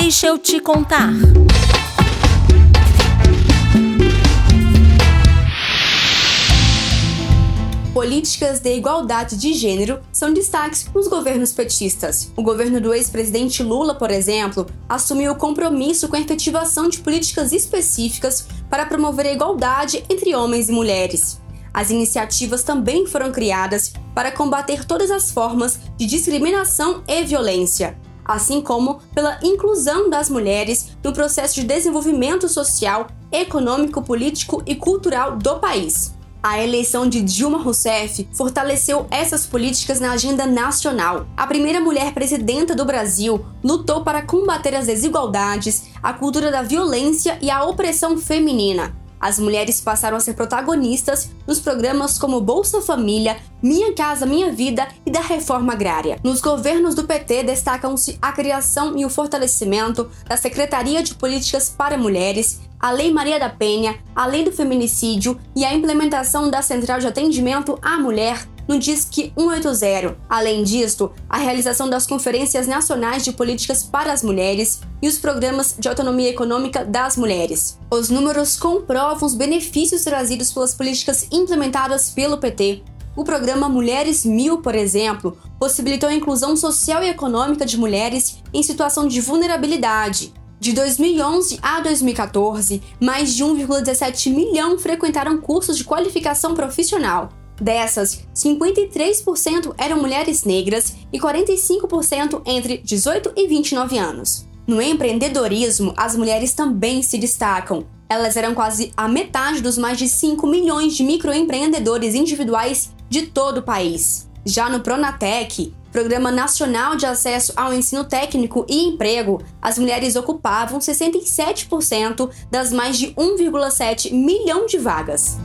Deixa eu te contar. Políticas de igualdade de gênero são destaques nos governos petistas. O governo do ex-presidente Lula, por exemplo, assumiu o compromisso com a efetivação de políticas específicas para promover a igualdade entre homens e mulheres. As iniciativas também foram criadas para combater todas as formas de discriminação e violência, assim como pela inclusão das mulheres no processo de desenvolvimento social, econômico, político e cultural do país. A eleição de Dilma Rousseff fortaleceu essas políticas na agenda nacional. A primeira mulher presidenta do Brasil lutou para combater as desigualdades, a cultura da violência e a opressão feminina as mulheres passaram a ser protagonistas nos programas como Bolsa Família, Minha Casa Minha Vida e da Reforma Agrária. Nos governos do PT destacam-se a criação e o fortalecimento da Secretaria de Políticas para Mulheres, a Lei Maria da Penha, a Lei do Feminicídio e a implementação da Central de Atendimento à Mulher no Disque 180. Além disto, a realização das conferências nacionais de políticas para as mulheres e os programas de autonomia econômica das mulheres. Os números comprovam os benefícios trazidos pelas políticas implementadas pelo PT. O programa Mulheres Mil, por exemplo, possibilitou a inclusão social e econômica de mulheres em situação de vulnerabilidade. De 2011 a 2014, mais de 1,17 milhão frequentaram cursos de qualificação profissional, Dessas, 53% eram mulheres negras e 45% entre 18 e 29 anos. No empreendedorismo, as mulheres também se destacam. Elas eram quase a metade dos mais de 5 milhões de microempreendedores individuais de todo o país. Já no Pronatec, Programa Nacional de Acesso ao Ensino Técnico e Emprego, as mulheres ocupavam 67% das mais de 1,7 milhão de vagas.